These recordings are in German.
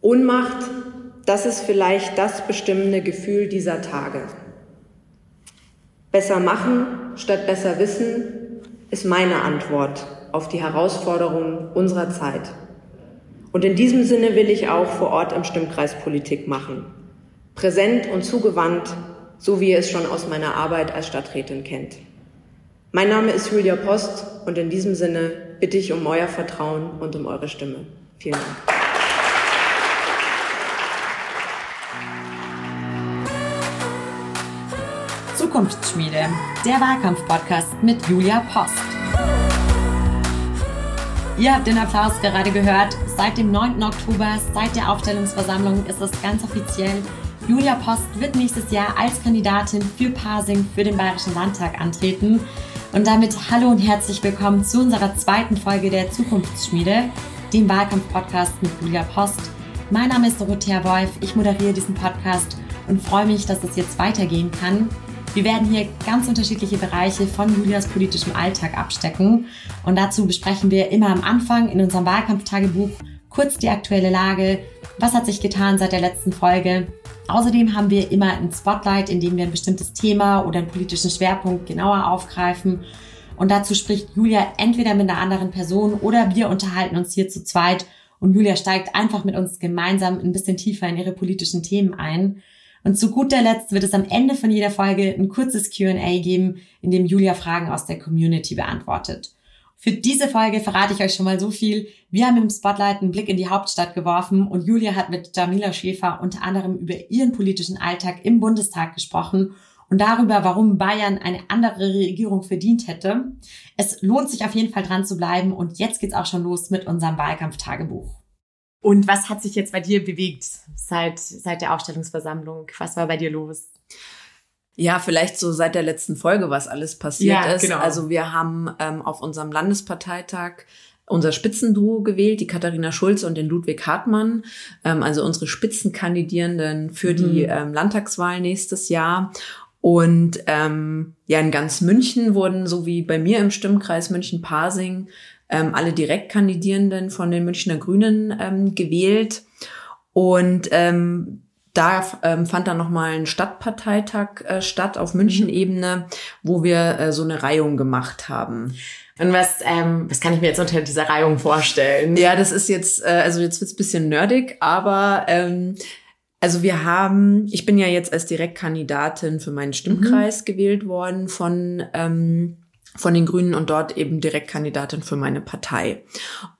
Ohnmacht, das ist vielleicht das bestimmende Gefühl dieser Tage. Besser machen statt besser wissen ist meine Antwort auf die Herausforderungen unserer Zeit. Und in diesem Sinne will ich auch vor Ort im Stimmkreis Politik machen. Präsent und zugewandt, so wie ihr es schon aus meiner Arbeit als Stadträtin kennt. Mein Name ist Julia Post und in diesem Sinne bitte ich um euer Vertrauen und um eure Stimme. Vielen Dank. Zukunftsschmiede, der Wahlkampf-Podcast mit Julia Post. Ihr habt den Applaus gerade gehört. Seit dem 9. Oktober, seit der Aufstellungsversammlung, ist es ganz offiziell. Julia Post wird nächstes Jahr als Kandidatin für Parsing für den Bayerischen Landtag antreten. Und damit hallo und herzlich willkommen zu unserer zweiten Folge der Zukunftsschmiede, dem Wahlkampf-Podcast mit Julia Post. Mein Name ist Dorothea Wolf, ich moderiere diesen Podcast und freue mich, dass es jetzt weitergehen kann. Wir werden hier ganz unterschiedliche Bereiche von Julias politischem Alltag abstecken. Und dazu besprechen wir immer am Anfang in unserem Wahlkampftagebuch kurz die aktuelle Lage. Was hat sich getan seit der letzten Folge? Außerdem haben wir immer ein Spotlight, in dem wir ein bestimmtes Thema oder einen politischen Schwerpunkt genauer aufgreifen. Und dazu spricht Julia entweder mit einer anderen Person oder wir unterhalten uns hier zu zweit und Julia steigt einfach mit uns gemeinsam ein bisschen tiefer in ihre politischen Themen ein. Und zu guter Letzt wird es am Ende von jeder Folge ein kurzes QA geben, in dem Julia Fragen aus der Community beantwortet. Für diese Folge verrate ich euch schon mal so viel. Wir haben im Spotlight einen Blick in die Hauptstadt geworfen und Julia hat mit Jamila Schäfer unter anderem über ihren politischen Alltag im Bundestag gesprochen und darüber, warum Bayern eine andere Regierung verdient hätte. Es lohnt sich auf jeden Fall dran zu bleiben und jetzt geht's auch schon los mit unserem Wahlkampftagebuch. Und was hat sich jetzt bei dir bewegt seit, seit der Aufstellungsversammlung? Was war bei dir los? Ja, vielleicht so seit der letzten Folge, was alles passiert ja, ist. Genau. Also wir haben ähm, auf unserem Landesparteitag unser Spitzenduo gewählt, die Katharina Schulze und den Ludwig Hartmann, ähm, also unsere Spitzenkandidierenden für mhm. die ähm, Landtagswahl nächstes Jahr. Und ähm, ja, in ganz München wurden, so wie bei mir im Stimmkreis München-Pasing, ähm, alle Direktkandidierenden von den Münchner Grünen ähm, gewählt. Und ähm, da ähm, fand dann nochmal ein Stadtparteitag äh, statt auf München-Ebene, wo wir äh, so eine Reihung gemacht haben. Und was, ähm, was kann ich mir jetzt unter dieser Reihung vorstellen? Ja, das ist jetzt, äh, also jetzt wird's bisschen nerdig, aber ähm, also wir haben, ich bin ja jetzt als Direktkandidatin für meinen Stimmkreis mhm. gewählt worden von ähm, von den Grünen und dort eben Direktkandidatin für meine Partei.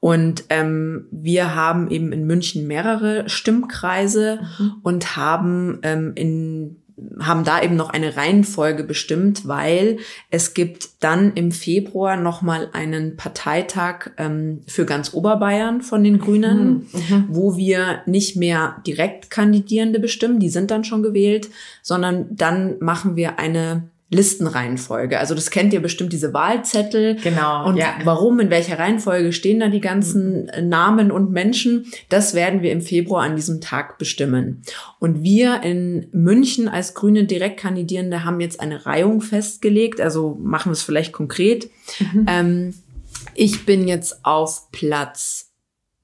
Und ähm, wir haben eben in München mehrere Stimmkreise mhm. und haben ähm, in haben da eben noch eine Reihenfolge bestimmt, weil es gibt dann im Februar nochmal einen Parteitag ähm, für ganz Oberbayern von den Grünen, mhm. mhm. wo wir nicht mehr direkt Kandidierende bestimmen, die sind dann schon gewählt, sondern dann machen wir eine Listenreihenfolge. Also das kennt ihr bestimmt, diese Wahlzettel. Genau. Und ja. warum, in welcher Reihenfolge stehen da die ganzen. Namen und Menschen, das werden wir im Februar an diesem Tag bestimmen. Und wir in München als grüne Direktkandidierende haben jetzt eine Reihung festgelegt, also machen wir es vielleicht konkret. Mhm. Ähm, ich bin jetzt auf Platz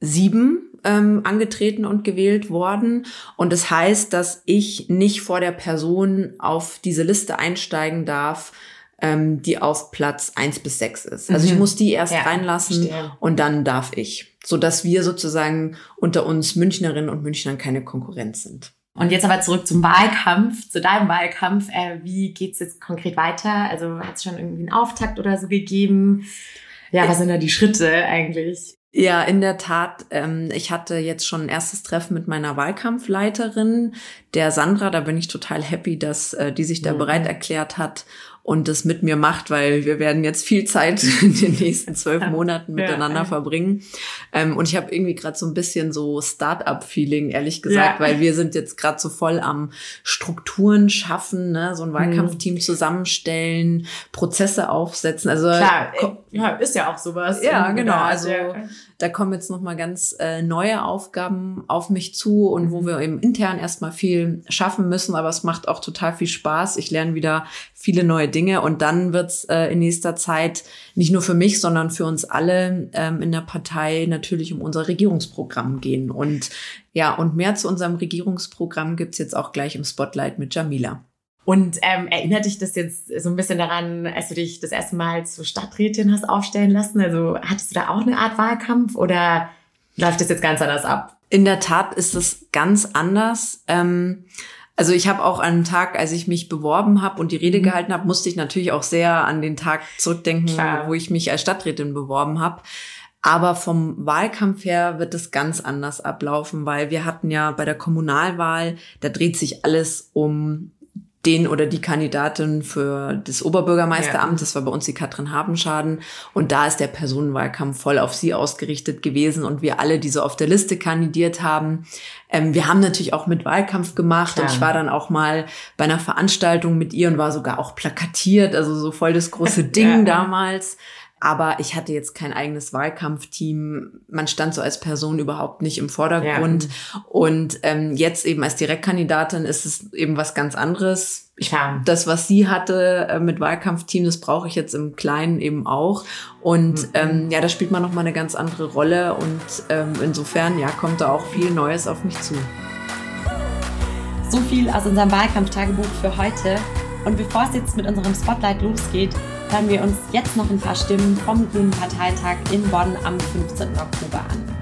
sieben ähm, angetreten und gewählt worden. Und das heißt, dass ich nicht vor der Person auf diese Liste einsteigen darf, ähm, die auf Platz eins bis sechs ist. Also mhm. ich muss die erst ja, reinlassen verstehe. und dann darf ich. So dass wir sozusagen unter uns Münchnerinnen und Münchnern keine Konkurrenz sind. Und jetzt aber zurück zum Wahlkampf, zu deinem Wahlkampf. Äh, wie geht's jetzt konkret weiter? Also hat es schon irgendwie einen Auftakt oder so gegeben? Ja, was sind da die Schritte eigentlich? Ja, in der Tat. Ähm, ich hatte jetzt schon ein erstes Treffen mit meiner Wahlkampfleiterin, der Sandra. Da bin ich total happy, dass äh, die sich da mhm. bereit erklärt hat und das mit mir macht, weil wir werden jetzt viel Zeit in den nächsten zwölf Monaten miteinander ja. verbringen. Ähm, und ich habe irgendwie gerade so ein bisschen so Start-up-Feeling, ehrlich gesagt, ja. weil wir sind jetzt gerade so voll am Strukturen schaffen, ne? so ein mhm. Wahlkampfteam zusammenstellen, Prozesse aufsetzen. Also Klar, ja, ist ja auch sowas. Ja, genau. Also da kommen jetzt noch mal ganz äh, neue Aufgaben auf mich zu und wo mhm. wir eben intern erstmal viel schaffen müssen, aber es macht auch total viel Spaß. Ich lerne wieder viele neue Dinge. Und dann wird's äh, in nächster Zeit nicht nur für mich, sondern für uns alle ähm, in der Partei natürlich um unser Regierungsprogramm gehen. Und ja, und mehr zu unserem Regierungsprogramm gibt's jetzt auch gleich im Spotlight mit Jamila. Und ähm, erinnert dich das jetzt so ein bisschen daran, als du dich das erste Mal zur Stadträtin hast aufstellen lassen? Also hattest du da auch eine Art Wahlkampf oder läuft das jetzt ganz anders ab? In der Tat ist es ganz anders. Ähm, also ich habe auch an Tag, als ich mich beworben habe und die Rede mhm. gehalten habe, musste ich natürlich auch sehr an den Tag zurückdenken, Klar. wo ich mich als Stadträtin beworben habe. Aber vom Wahlkampf her wird es ganz anders ablaufen, weil wir hatten ja bei der Kommunalwahl, da dreht sich alles um den oder die Kandidatin für das Oberbürgermeisteramt. Ja. Das war bei uns die Katrin Habenschaden. Und da ist der Personenwahlkampf voll auf sie ausgerichtet gewesen und wir alle, die so auf der Liste kandidiert haben. Ähm, wir haben natürlich auch mit Wahlkampf gemacht Klar. und ich war dann auch mal bei einer Veranstaltung mit ihr und war sogar auch plakatiert, also so voll das große Ding ja. damals. Aber ich hatte jetzt kein eigenes Wahlkampfteam. Man stand so als Person überhaupt nicht im Vordergrund. Ja. Und ähm, jetzt eben als Direktkandidatin ist es eben was ganz anderes. Ich, ja. Das, was sie hatte äh, mit Wahlkampfteam, das brauche ich jetzt im Kleinen eben auch. Und mhm. ähm, ja, da spielt man nochmal eine ganz andere Rolle. Und ähm, insofern, ja, kommt da auch viel Neues auf mich zu. So viel aus unserem Wahlkampftagebuch für heute. Und bevor es jetzt mit unserem Spotlight losgeht, hören wir uns jetzt noch ein paar Stimmen vom Grünen Parteitag in Bonn am 15. Oktober an.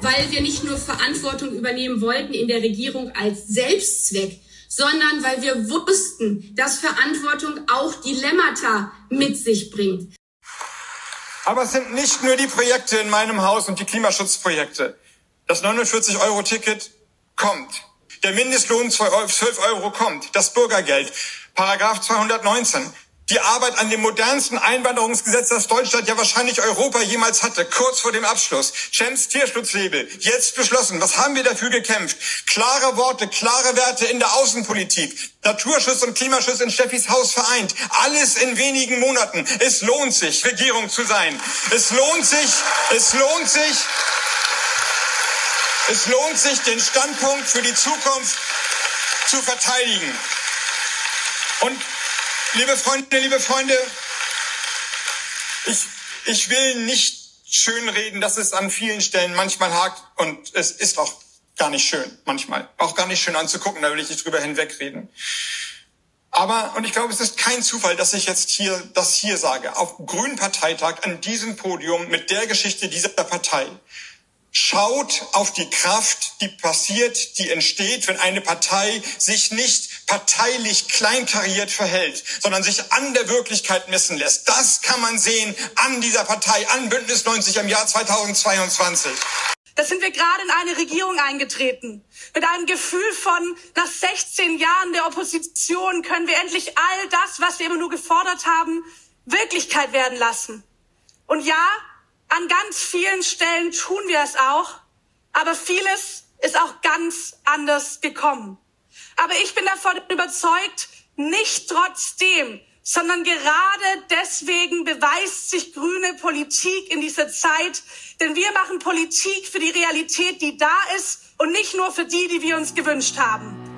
Weil wir nicht nur Verantwortung übernehmen wollten in der Regierung als Selbstzweck, sondern weil wir wussten, dass Verantwortung auch Dilemmata mit sich bringt. Aber es sind nicht nur die Projekte in meinem Haus und die Klimaschutzprojekte. Das 49-Euro-Ticket kommt. Der Mindestlohn 12 Euro kommt. Das Bürgergeld. Paragraph 219 die Arbeit an dem modernsten Einwanderungsgesetz, das Deutschland ja wahrscheinlich Europa jemals hatte, kurz vor dem Abschluss. Champs Tierschutzlabel, jetzt beschlossen. Was haben wir dafür gekämpft? Klare Worte, klare Werte in der Außenpolitik. Naturschutz und Klimaschutz in Steffis Haus vereint. Alles in wenigen Monaten. Es lohnt sich, Regierung zu sein. Es lohnt sich, es lohnt sich, es lohnt sich, den Standpunkt für die Zukunft zu verteidigen. Und Liebe Freunde, liebe Freunde, ich, ich will nicht schönreden, dass es an vielen Stellen manchmal hakt und es ist auch gar nicht schön manchmal. Auch gar nicht schön anzugucken, da will ich nicht drüber hinwegreden. Aber, und ich glaube, es ist kein Zufall, dass ich jetzt hier das hier sage, auf Grünen Parteitag an diesem Podium mit der Geschichte dieser Partei. Schaut auf die Kraft, die passiert, die entsteht, wenn eine Partei sich nicht parteilich kleinkariert verhält, sondern sich an der Wirklichkeit messen lässt. Das kann man sehen an dieser Partei, an Bündnis 90 im Jahr 2022. Da sind wir gerade in eine Regierung eingetreten. Mit einem Gefühl von, nach 16 Jahren der Opposition können wir endlich all das, was wir immer nur gefordert haben, Wirklichkeit werden lassen. Und ja, an ganz vielen Stellen tun wir es auch, aber vieles ist auch ganz anders gekommen. Aber ich bin davon überzeugt, nicht trotzdem, sondern gerade deswegen beweist sich grüne Politik in dieser Zeit, denn wir machen Politik für die Realität, die da ist und nicht nur für die, die wir uns gewünscht haben.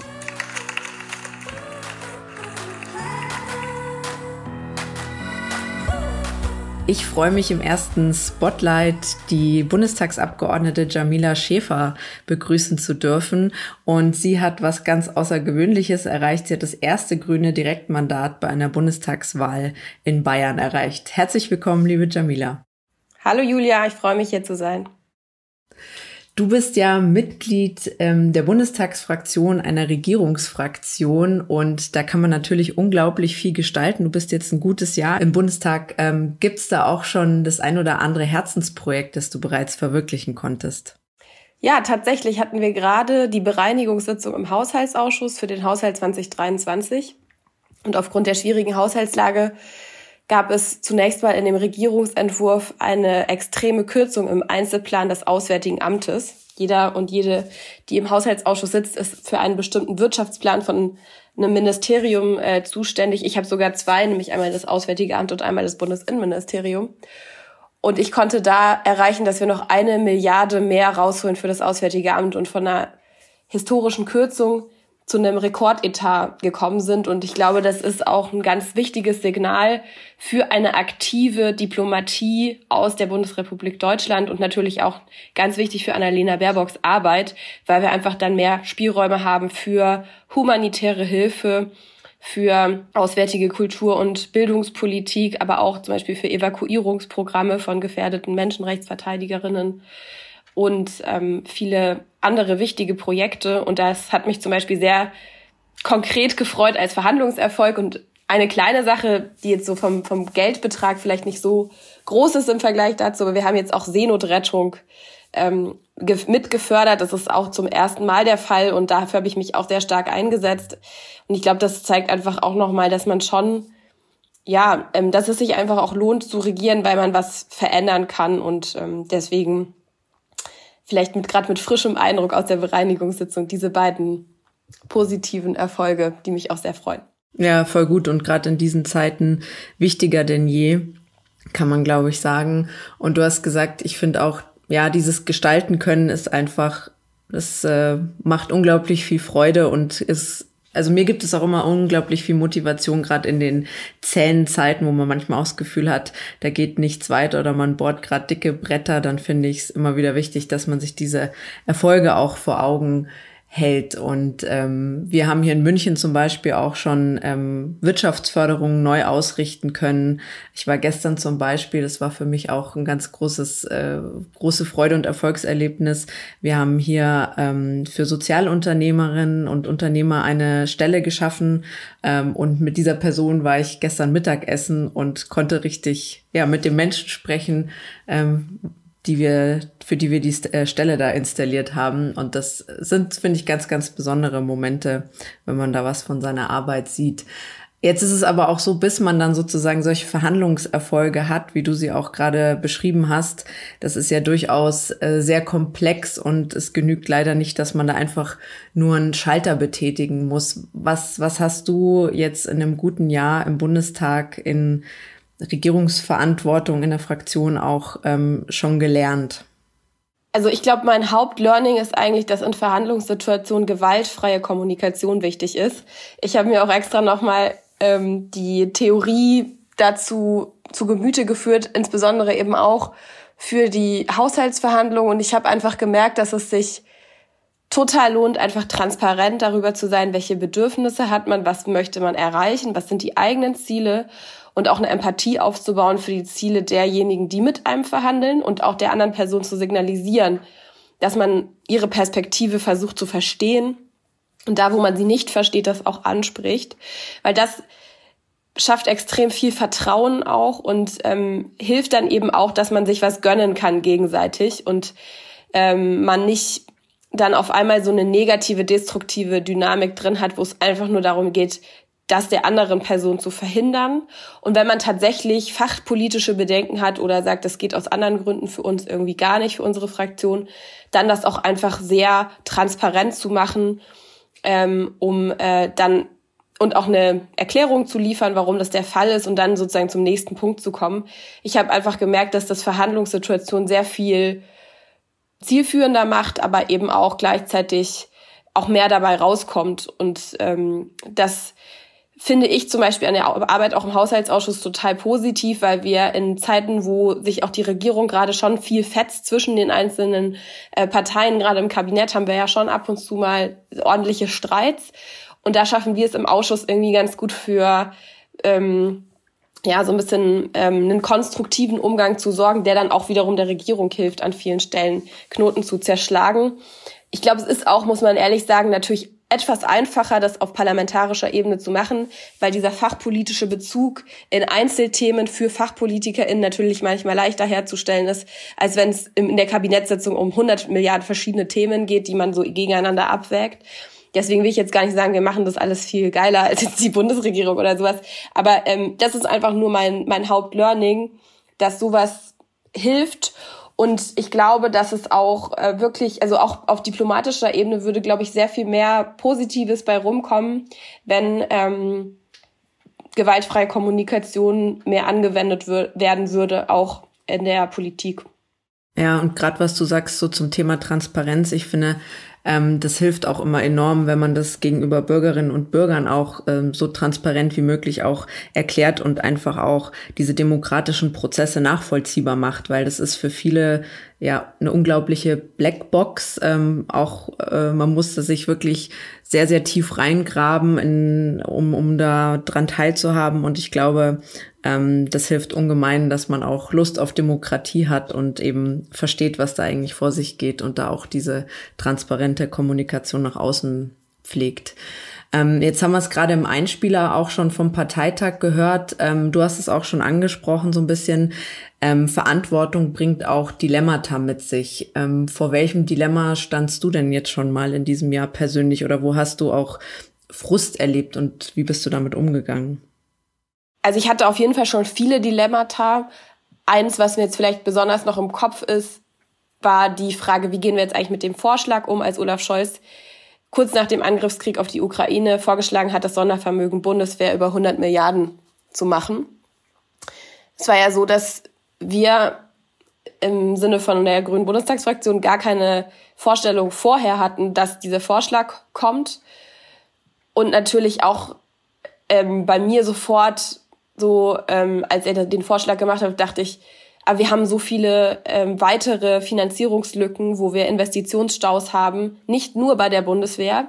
Ich freue mich im ersten Spotlight die Bundestagsabgeordnete Jamila Schäfer begrüßen zu dürfen. Und sie hat was ganz Außergewöhnliches erreicht. Sie hat das erste grüne Direktmandat bei einer Bundestagswahl in Bayern erreicht. Herzlich willkommen, liebe Jamila. Hallo Julia, ich freue mich hier zu sein. Du bist ja Mitglied ähm, der Bundestagsfraktion einer Regierungsfraktion und da kann man natürlich unglaublich viel gestalten. Du bist jetzt ein gutes Jahr im Bundestag. Ähm, Gibt es da auch schon das ein oder andere Herzensprojekt, das du bereits verwirklichen konntest? Ja, tatsächlich hatten wir gerade die Bereinigungssitzung im Haushaltsausschuss für den Haushalt 2023. Und aufgrund der schwierigen Haushaltslage gab es zunächst mal in dem Regierungsentwurf eine extreme Kürzung im Einzelplan des Auswärtigen Amtes. Jeder und jede, die im Haushaltsausschuss sitzt, ist für einen bestimmten Wirtschaftsplan von einem Ministerium äh, zuständig. Ich habe sogar zwei, nämlich einmal das Auswärtige Amt und einmal das Bundesinnenministerium. Und ich konnte da erreichen, dass wir noch eine Milliarde mehr rausholen für das Auswärtige Amt und von einer historischen Kürzung zu einem Rekordetat gekommen sind. Und ich glaube, das ist auch ein ganz wichtiges Signal für eine aktive Diplomatie aus der Bundesrepublik Deutschland und natürlich auch ganz wichtig für Annalena Baerbocks Arbeit, weil wir einfach dann mehr Spielräume haben für humanitäre Hilfe, für auswärtige Kultur- und Bildungspolitik, aber auch zum Beispiel für Evakuierungsprogramme von gefährdeten Menschenrechtsverteidigerinnen und ähm, viele andere wichtige Projekte. Und das hat mich zum Beispiel sehr konkret gefreut als Verhandlungserfolg und eine kleine Sache, die jetzt so vom, vom Geldbetrag vielleicht nicht so groß ist im Vergleich dazu, aber wir haben jetzt auch Seenotrettung ähm, mitgefördert. Das ist auch zum ersten Mal der Fall und dafür habe ich mich auch sehr stark eingesetzt. Und ich glaube, das zeigt einfach auch nochmal, dass man schon, ja, ähm, dass es sich einfach auch lohnt zu regieren, weil man was verändern kann und ähm, deswegen vielleicht mit gerade mit frischem Eindruck aus der Bereinigungssitzung diese beiden positiven Erfolge, die mich auch sehr freuen. Ja, voll gut und gerade in diesen Zeiten wichtiger denn je, kann man glaube ich sagen. Und du hast gesagt, ich finde auch ja, dieses Gestalten können ist einfach, das äh, macht unglaublich viel Freude und ist also mir gibt es auch immer unglaublich viel Motivation, gerade in den zähen Zeiten, wo man manchmal auch das Gefühl hat, da geht nichts weiter oder man bohrt gerade dicke Bretter, dann finde ich es immer wieder wichtig, dass man sich diese Erfolge auch vor Augen hält. Und ähm, wir haben hier in München zum Beispiel auch schon ähm, Wirtschaftsförderung neu ausrichten können. Ich war gestern zum Beispiel, das war für mich auch ein ganz großes, äh, große Freude und Erfolgserlebnis. Wir haben hier ähm, für Sozialunternehmerinnen und Unternehmer eine Stelle geschaffen. Ähm, und mit dieser Person war ich gestern Mittagessen und konnte richtig ja mit dem Menschen sprechen. Ähm, die wir, für die wir die äh, Stelle da installiert haben. Und das sind, finde ich, ganz, ganz besondere Momente, wenn man da was von seiner Arbeit sieht. Jetzt ist es aber auch so, bis man dann sozusagen solche Verhandlungserfolge hat, wie du sie auch gerade beschrieben hast, das ist ja durchaus äh, sehr komplex und es genügt leider nicht, dass man da einfach nur einen Schalter betätigen muss. Was, was hast du jetzt in einem guten Jahr im Bundestag in Regierungsverantwortung in der Fraktion auch ähm, schon gelernt? Also ich glaube, mein Hauptlearning ist eigentlich, dass in Verhandlungssituationen gewaltfreie Kommunikation wichtig ist. Ich habe mir auch extra nochmal ähm, die Theorie dazu zu Gemüte geführt, insbesondere eben auch für die Haushaltsverhandlungen. Und ich habe einfach gemerkt, dass es sich total lohnt, einfach transparent darüber zu sein, welche Bedürfnisse hat man, was möchte man erreichen, was sind die eigenen Ziele und auch eine Empathie aufzubauen für die Ziele derjenigen, die mit einem verhandeln und auch der anderen Person zu signalisieren, dass man ihre Perspektive versucht zu verstehen. Und da, wo man sie nicht versteht, das auch anspricht, weil das schafft extrem viel Vertrauen auch und ähm, hilft dann eben auch, dass man sich was gönnen kann gegenseitig und ähm, man nicht dann auf einmal so eine negative, destruktive Dynamik drin hat, wo es einfach nur darum geht, das der anderen Person zu verhindern. Und wenn man tatsächlich fachpolitische Bedenken hat oder sagt, das geht aus anderen Gründen für uns irgendwie gar nicht, für unsere Fraktion, dann das auch einfach sehr transparent zu machen, ähm, um äh, dann und auch eine Erklärung zu liefern, warum das der Fall ist und dann sozusagen zum nächsten Punkt zu kommen. Ich habe einfach gemerkt, dass das Verhandlungssituation sehr viel zielführender macht, aber eben auch gleichzeitig auch mehr dabei rauskommt und ähm, das finde ich zum Beispiel an der Arbeit auch im Haushaltsausschuss total positiv, weil wir in Zeiten, wo sich auch die Regierung gerade schon viel fetzt zwischen den einzelnen äh, Parteien, gerade im Kabinett haben wir ja schon ab und zu mal ordentliche Streits. Und da schaffen wir es im Ausschuss irgendwie ganz gut für ähm, ja so ein bisschen ähm, einen konstruktiven Umgang zu sorgen, der dann auch wiederum der Regierung hilft, an vielen Stellen Knoten zu zerschlagen. Ich glaube, es ist auch, muss man ehrlich sagen, natürlich etwas einfacher, das auf parlamentarischer Ebene zu machen, weil dieser fachpolitische Bezug in Einzelthemen für FachpolitikerInnen natürlich manchmal leichter herzustellen ist, als wenn es in der Kabinettssitzung um 100 Milliarden verschiedene Themen geht, die man so gegeneinander abwägt. Deswegen will ich jetzt gar nicht sagen, wir machen das alles viel geiler als jetzt die Bundesregierung oder sowas. Aber ähm, das ist einfach nur mein, mein Hauptlearning, dass sowas hilft und ich glaube, dass es auch äh, wirklich, also auch auf diplomatischer Ebene würde, glaube ich, sehr viel mehr Positives bei rumkommen, wenn ähm, gewaltfreie Kommunikation mehr angewendet werden würde, auch in der Politik. Ja, und gerade was du sagst so zum Thema Transparenz, ich finde, Ähm, das hilft auch immer enorm, wenn man das gegenüber Bürgerinnen und Bürgern auch ähm, so transparent wie möglich auch erklärt und einfach auch diese demokratischen Prozesse nachvollziehbar macht, weil das ist für viele ja eine unglaubliche Blackbox. Ähm, auch äh, man musste sich wirklich sehr, sehr tief reingraben, in, um, um da dran teilzuhaben. Und ich glaube, ähm, das hilft ungemein, dass man auch Lust auf Demokratie hat und eben versteht, was da eigentlich vor sich geht und da auch diese transparente Kommunikation nach außen pflegt. Ähm, jetzt haben wir es gerade im Einspieler auch schon vom Parteitag gehört. Ähm, du hast es auch schon angesprochen, so ein bisschen. Ähm, Verantwortung bringt auch Dilemmata mit sich. Ähm, vor welchem Dilemma standst du denn jetzt schon mal in diesem Jahr persönlich oder wo hast du auch Frust erlebt und wie bist du damit umgegangen? Also ich hatte auf jeden Fall schon viele Dilemmata. Eins, was mir jetzt vielleicht besonders noch im Kopf ist, war die Frage, wie gehen wir jetzt eigentlich mit dem Vorschlag um, als Olaf Scholz kurz nach dem Angriffskrieg auf die Ukraine vorgeschlagen hat, das Sondervermögen Bundeswehr über 100 Milliarden zu machen. Es war ja so, dass wir im Sinne von der Grünen Bundestagsfraktion gar keine Vorstellung vorher hatten, dass dieser Vorschlag kommt. Und natürlich auch ähm, bei mir sofort so, ähm, als er den Vorschlag gemacht hat, dachte ich, aber wir haben so viele ähm, weitere Finanzierungslücken, wo wir Investitionsstaus haben, nicht nur bei der Bundeswehr,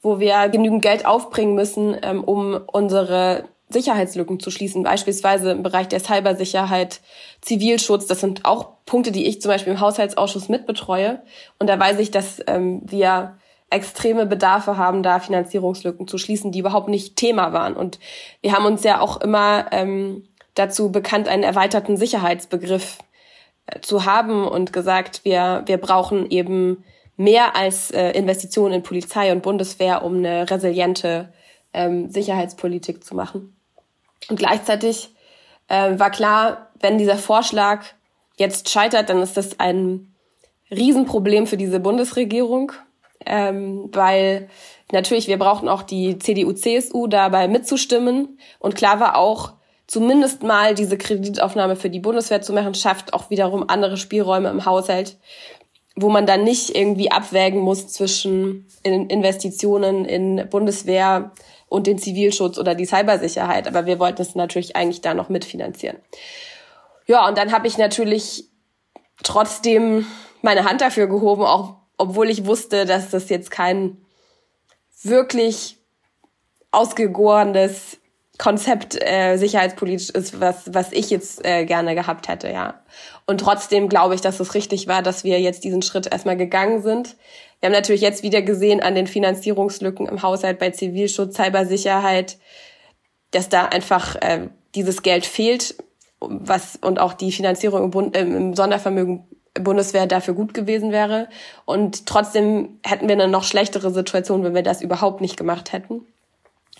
wo wir genügend Geld aufbringen müssen, ähm, um unsere Sicherheitslücken zu schließen, beispielsweise im Bereich der Cybersicherheit, Zivilschutz. Das sind auch Punkte, die ich zum Beispiel im Haushaltsausschuss mitbetreue. Und da weiß ich, dass ähm, wir extreme Bedarfe haben, da Finanzierungslücken zu schließen, die überhaupt nicht Thema waren. Und wir haben uns ja auch immer ähm, dazu bekannt, einen erweiterten Sicherheitsbegriff äh, zu haben und gesagt, wir, wir brauchen eben mehr als äh, Investitionen in Polizei und Bundeswehr, um eine resiliente ähm, Sicherheitspolitik zu machen. Und gleichzeitig äh, war klar, wenn dieser Vorschlag jetzt scheitert, dann ist das ein Riesenproblem für diese Bundesregierung, ähm, weil natürlich wir brauchten auch die CDU, CSU dabei mitzustimmen. Und klar war auch, zumindest mal diese Kreditaufnahme für die Bundeswehr zu machen, schafft auch wiederum andere Spielräume im Haushalt, wo man dann nicht irgendwie abwägen muss zwischen Investitionen in Bundeswehr und den Zivilschutz oder die Cybersicherheit. Aber wir wollten es natürlich eigentlich da noch mitfinanzieren. Ja, und dann habe ich natürlich trotzdem meine Hand dafür gehoben, auch obwohl ich wusste, dass das jetzt kein wirklich ausgegorenes Konzept äh, sicherheitspolitisch ist, was, was ich jetzt äh, gerne gehabt hätte, ja. Und trotzdem glaube ich, dass es richtig war, dass wir jetzt diesen Schritt erstmal gegangen sind. Wir haben natürlich jetzt wieder gesehen an den Finanzierungslücken im Haushalt bei Zivilschutz, Cybersicherheit, dass da einfach äh, dieses Geld fehlt, was und auch die Finanzierung im, Bund, äh, im Sondervermögen Bundeswehr dafür gut gewesen wäre. Und trotzdem hätten wir eine noch schlechtere Situation, wenn wir das überhaupt nicht gemacht hätten.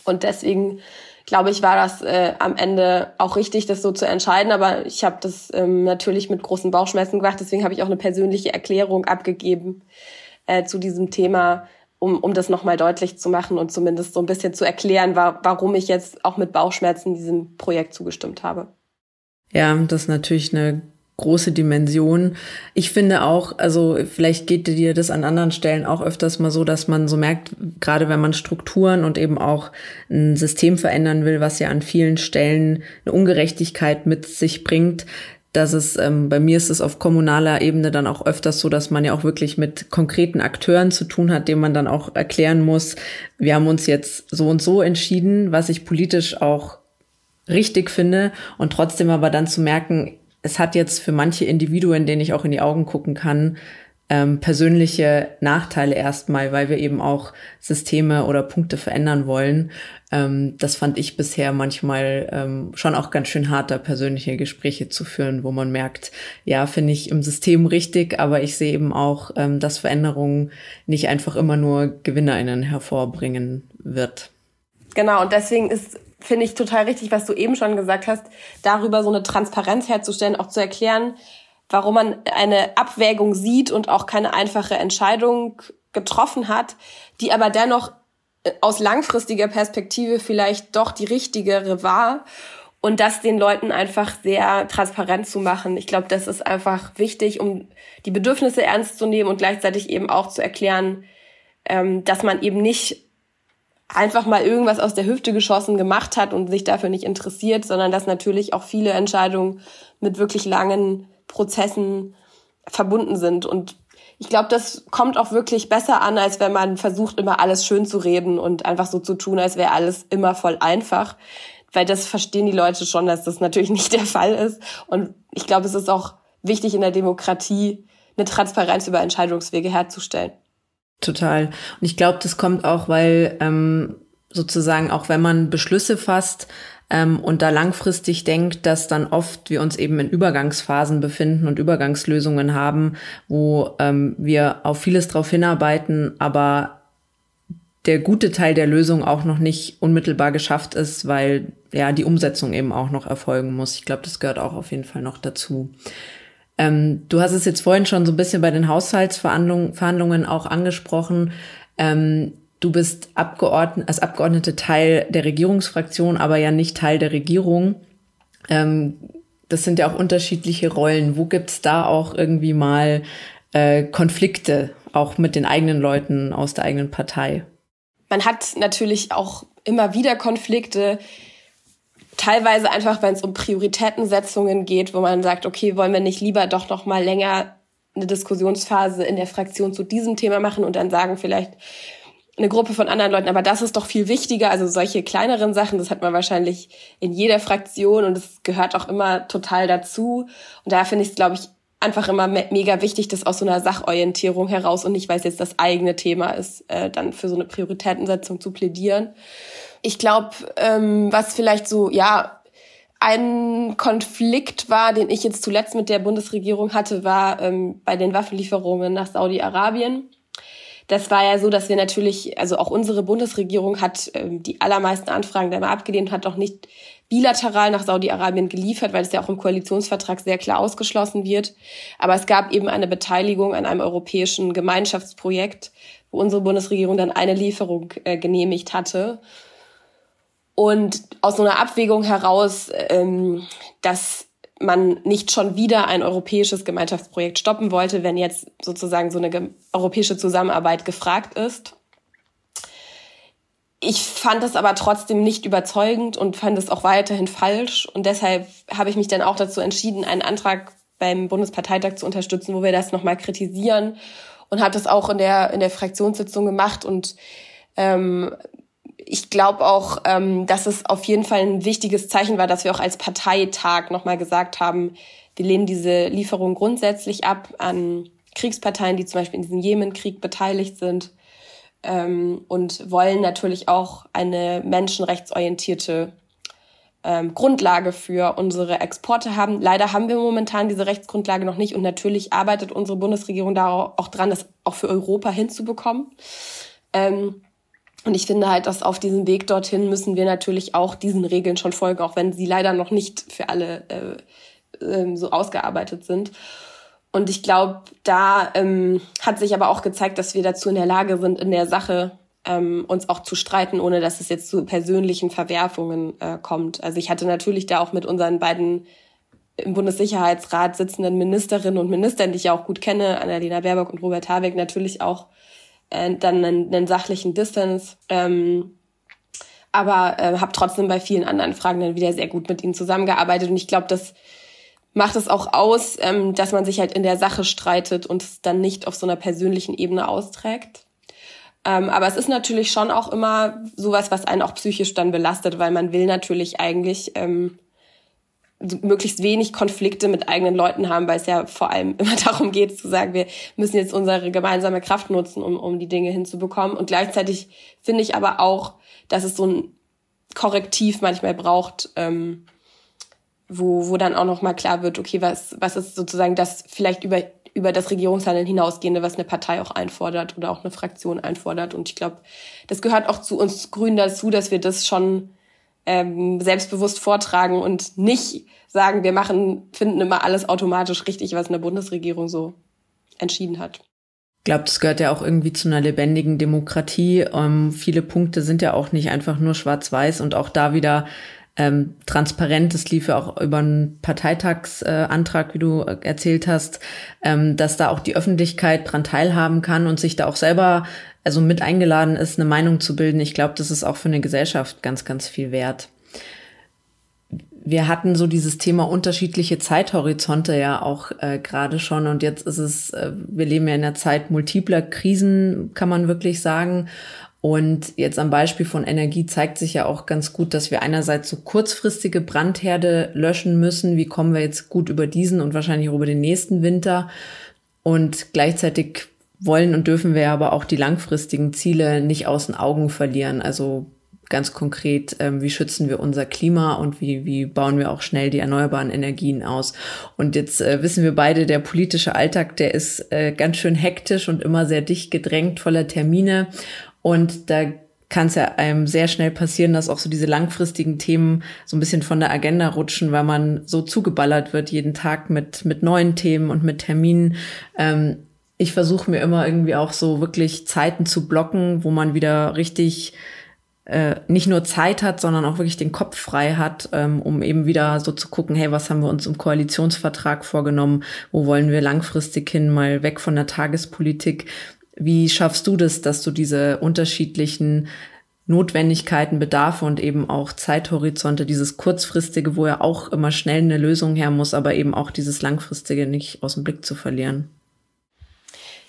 Und deswegen glaube ich, war das äh, am Ende auch richtig, das so zu entscheiden. Aber ich habe das ähm, natürlich mit großen Bauchschmerzen gemacht. Deswegen habe ich auch eine persönliche Erklärung abgegeben äh, zu diesem Thema, um, um das nochmal deutlich zu machen und zumindest so ein bisschen zu erklären, wa warum ich jetzt auch mit Bauchschmerzen diesem Projekt zugestimmt habe. Ja, das ist natürlich eine große Dimension. Ich finde auch, also vielleicht geht dir das an anderen Stellen auch öfters mal so, dass man so merkt, gerade wenn man Strukturen und eben auch ein System verändern will, was ja an vielen Stellen eine Ungerechtigkeit mit sich bringt, dass es, ähm, bei mir ist es auf kommunaler Ebene dann auch öfters so, dass man ja auch wirklich mit konkreten Akteuren zu tun hat, denen man dann auch erklären muss, wir haben uns jetzt so und so entschieden, was ich politisch auch richtig finde und trotzdem aber dann zu merken, es hat jetzt für manche Individuen, denen ich auch in die Augen gucken kann, ähm, persönliche Nachteile erstmal, weil wir eben auch Systeme oder Punkte verändern wollen. Ähm, das fand ich bisher manchmal ähm, schon auch ganz schön harter, persönliche Gespräche zu führen, wo man merkt, ja, finde ich im System richtig, aber ich sehe eben auch, ähm, dass Veränderungen nicht einfach immer nur GewinnerInnen hervorbringen wird. Genau, und deswegen ist finde ich total richtig, was du eben schon gesagt hast, darüber so eine Transparenz herzustellen, auch zu erklären, warum man eine Abwägung sieht und auch keine einfache Entscheidung getroffen hat, die aber dennoch äh, aus langfristiger Perspektive vielleicht doch die richtigere war und das den Leuten einfach sehr transparent zu machen. Ich glaube, das ist einfach wichtig, um die Bedürfnisse ernst zu nehmen und gleichzeitig eben auch zu erklären, ähm, dass man eben nicht einfach mal irgendwas aus der Hüfte geschossen gemacht hat und sich dafür nicht interessiert, sondern dass natürlich auch viele Entscheidungen mit wirklich langen Prozessen verbunden sind. Und ich glaube, das kommt auch wirklich besser an, als wenn man versucht, immer alles schön zu reden und einfach so zu tun, als wäre alles immer voll einfach. Weil das verstehen die Leute schon, dass das natürlich nicht der Fall ist. Und ich glaube, es ist auch wichtig in der Demokratie, eine Transparenz über Entscheidungswege herzustellen. Total. Und ich glaube, das kommt auch, weil ähm, sozusagen auch wenn man Beschlüsse fasst ähm, und da langfristig denkt, dass dann oft wir uns eben in Übergangsphasen befinden und Übergangslösungen haben, wo ähm, wir auf vieles drauf hinarbeiten, aber der gute Teil der Lösung auch noch nicht unmittelbar geschafft ist, weil ja die Umsetzung eben auch noch erfolgen muss. Ich glaube, das gehört auch auf jeden Fall noch dazu. Ähm, du hast es jetzt vorhin schon so ein bisschen bei den Haushaltsverhandlungen Verhandlungen auch angesprochen. Ähm, du bist Abgeordnet, als Abgeordnete Teil der Regierungsfraktion, aber ja nicht Teil der Regierung. Ähm, das sind ja auch unterschiedliche Rollen. Wo gibt's da auch irgendwie mal äh, Konflikte, auch mit den eigenen Leuten aus der eigenen Partei? Man hat natürlich auch immer wieder Konflikte teilweise einfach, wenn es um Prioritätensetzungen geht, wo man sagt, okay, wollen wir nicht lieber doch noch mal länger eine Diskussionsphase in der Fraktion zu diesem Thema machen und dann sagen vielleicht eine Gruppe von anderen Leuten, aber das ist doch viel wichtiger. Also solche kleineren Sachen, das hat man wahrscheinlich in jeder Fraktion und es gehört auch immer total dazu. Und da finde ich es, glaube ich, einfach immer me mega wichtig, das aus so einer Sachorientierung heraus und nicht, weil jetzt das eigene Thema ist, äh, dann für so eine Prioritätensetzung zu plädieren. Ich glaube, ähm, was vielleicht so, ja, ein Konflikt war, den ich jetzt zuletzt mit der Bundesregierung hatte, war ähm, bei den Waffenlieferungen nach Saudi-Arabien. Das war ja so, dass wir natürlich, also auch unsere Bundesregierung hat ähm, die allermeisten Anfragen da immer abgelehnt, hat auch nicht bilateral nach Saudi-Arabien geliefert, weil es ja auch im Koalitionsvertrag sehr klar ausgeschlossen wird. Aber es gab eben eine Beteiligung an einem europäischen Gemeinschaftsprojekt, wo unsere Bundesregierung dann eine Lieferung äh, genehmigt hatte. Und aus so einer Abwägung heraus, ähm, dass man nicht schon wieder ein europäisches Gemeinschaftsprojekt stoppen wollte, wenn jetzt sozusagen so eine europäische Zusammenarbeit gefragt ist. Ich fand es aber trotzdem nicht überzeugend und fand es auch weiterhin falsch. Und deshalb habe ich mich dann auch dazu entschieden, einen Antrag beim Bundesparteitag zu unterstützen, wo wir das nochmal kritisieren und habe das auch in der, in der Fraktionssitzung gemacht und ähm, ich glaube auch, ähm, dass es auf jeden Fall ein wichtiges Zeichen war, dass wir auch als Parteitag nochmal gesagt haben, wir lehnen diese Lieferung grundsätzlich ab an Kriegsparteien, die zum Beispiel in diesem Jemenkrieg beteiligt sind ähm, und wollen natürlich auch eine menschenrechtsorientierte ähm, Grundlage für unsere Exporte haben. Leider haben wir momentan diese Rechtsgrundlage noch nicht und natürlich arbeitet unsere Bundesregierung da auch dran, das auch für Europa hinzubekommen. Ähm, und ich finde halt, dass auf diesem Weg dorthin müssen wir natürlich auch diesen Regeln schon folgen, auch wenn sie leider noch nicht für alle äh, äh, so ausgearbeitet sind. Und ich glaube, da ähm, hat sich aber auch gezeigt, dass wir dazu in der Lage sind, in der Sache ähm, uns auch zu streiten, ohne dass es jetzt zu persönlichen Verwerfungen äh, kommt. Also ich hatte natürlich da auch mit unseren beiden im Bundessicherheitsrat sitzenden Ministerinnen und Ministern, die ich ja auch gut kenne, Annalena Baerbock und Robert Habeck, natürlich auch äh, dann einen, einen sachlichen Distance. Ähm, aber äh, habe trotzdem bei vielen anderen Fragen dann wieder sehr gut mit ihnen zusammengearbeitet. Und ich glaube, das macht es auch aus, ähm, dass man sich halt in der Sache streitet und es dann nicht auf so einer persönlichen Ebene austrägt. Ähm, aber es ist natürlich schon auch immer sowas, was einen auch psychisch dann belastet, weil man will natürlich eigentlich ähm, möglichst wenig Konflikte mit eigenen Leuten haben, weil es ja vor allem immer darum geht zu sagen, wir müssen jetzt unsere gemeinsame Kraft nutzen, um, um die Dinge hinzubekommen. Und gleichzeitig finde ich aber auch, dass es so ein Korrektiv manchmal braucht, ähm, wo, wo dann auch nochmal klar wird, okay, was, was ist sozusagen das vielleicht über, über das Regierungshandeln hinausgehende, was eine Partei auch einfordert oder auch eine Fraktion einfordert. Und ich glaube, das gehört auch zu uns Grünen dazu, dass wir das schon ähm, selbstbewusst vortragen und nicht sagen, wir machen, finden immer alles automatisch richtig, was eine Bundesregierung so entschieden hat. Ich glaube, das gehört ja auch irgendwie zu einer lebendigen Demokratie. Ähm, viele Punkte sind ja auch nicht einfach nur schwarz-weiß und auch da wieder ähm, transparent. Das lief ja auch über einen Parteitagsantrag, äh, wie du erzählt hast, ähm, dass da auch die Öffentlichkeit dran teilhaben kann und sich da auch selber also mit eingeladen ist, eine Meinung zu bilden. Ich glaube, das ist auch für eine Gesellschaft ganz, ganz viel wert. Wir hatten so dieses Thema unterschiedliche Zeithorizonte ja auch äh, gerade schon und jetzt ist es, äh, wir leben ja in einer Zeit multipler Krisen, kann man wirklich sagen. Und jetzt am Beispiel von Energie zeigt sich ja auch ganz gut, dass wir einerseits so kurzfristige Brandherde löschen müssen. Wie kommen wir jetzt gut über diesen und wahrscheinlich auch über den nächsten Winter? Und gleichzeitig wollen und dürfen wir aber auch die langfristigen Ziele nicht aus den Augen verlieren. Also ganz konkret, ähm, wie schützen wir unser Klima und wie, wie bauen wir auch schnell die erneuerbaren Energien aus. Und jetzt äh, wissen wir beide, der politische Alltag, der ist äh, ganz schön hektisch und immer sehr dicht gedrängt, voller Termine. Und da kann es ja einem sehr schnell passieren, dass auch so diese langfristigen Themen so ein bisschen von der Agenda rutschen, weil man so zugeballert wird jeden Tag mit, mit neuen Themen und mit Terminen. Ähm, ich versuche mir immer irgendwie auch so wirklich Zeiten zu blocken, wo man wieder richtig äh, nicht nur Zeit hat, sondern auch wirklich den Kopf frei hat, ähm, um eben wieder so zu gucken, hey, was haben wir uns im Koalitionsvertrag vorgenommen, wo wollen wir langfristig hin, mal weg von der Tagespolitik. Wie schaffst du das, dass du diese unterschiedlichen Notwendigkeiten, Bedarfe und eben auch Zeithorizonte, dieses kurzfristige, wo ja auch immer schnell eine Lösung her muss, aber eben auch dieses langfristige nicht aus dem Blick zu verlieren?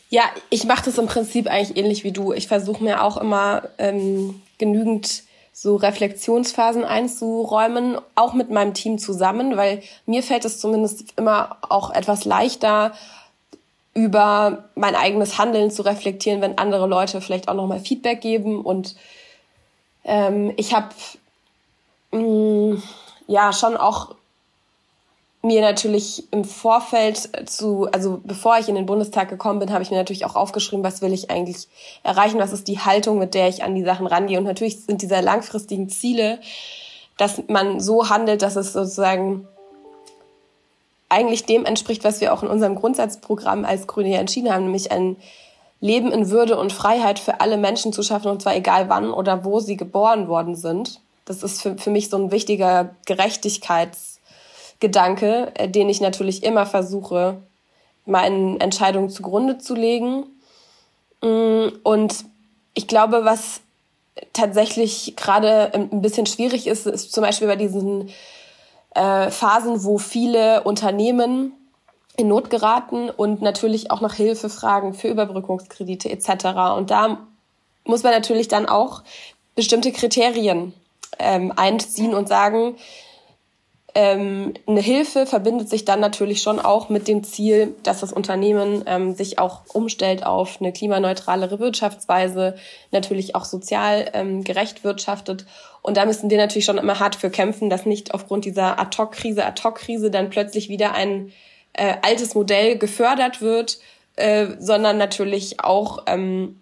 Ja, ich mache das im Prinzip eigentlich ähnlich wie du. Ich versuche mir auch immer ähm, genügend so Reflexionsphasen einzuräumen, auch mit meinem Team zusammen, weil mir fällt es zumindest immer auch etwas leichter, über mein eigenes Handeln zu reflektieren, wenn andere Leute vielleicht auch nochmal Feedback geben. Und ähm, ich habe mm, ja schon auch mir natürlich im Vorfeld zu, also bevor ich in den Bundestag gekommen bin, habe ich mir natürlich auch aufgeschrieben, was will ich eigentlich erreichen, was ist die Haltung, mit der ich an die Sachen rangehe. Und natürlich sind diese langfristigen Ziele, dass man so handelt, dass es sozusagen eigentlich dem entspricht, was wir auch in unserem Grundsatzprogramm als Grüne entschieden haben, nämlich ein Leben in Würde und Freiheit für alle Menschen zu schaffen, und zwar egal wann oder wo sie geboren worden sind. Das ist für, für mich so ein wichtiger Gerechtigkeitsgedanke, äh, den ich natürlich immer versuche, meinen Entscheidungen zugrunde zu legen. Mm, und ich glaube, was tatsächlich gerade ein bisschen schwierig ist, ist zum Beispiel bei diesen äh, Phasen, wo viele Unternehmen in Not geraten und natürlich auch nach Hilfe fragen für Überbrückungskredite etc. Und da muss man natürlich dann auch bestimmte Kriterien ähm, einziehen und sagen, ähm, eine Hilfe verbindet sich dann natürlich schon auch mit dem Ziel, dass das Unternehmen ähm, sich auch umstellt auf eine klimaneutralere Wirtschaftsweise, natürlich auch sozial ähm, gerecht wirtschaftet. Und da müssen wir natürlich schon immer hart für kämpfen, dass nicht aufgrund dieser Ad-Hoc-Krise, Ad-Hoc-Krise dann plötzlich wieder ein äh, altes Modell gefördert wird, äh, sondern natürlich auch ähm,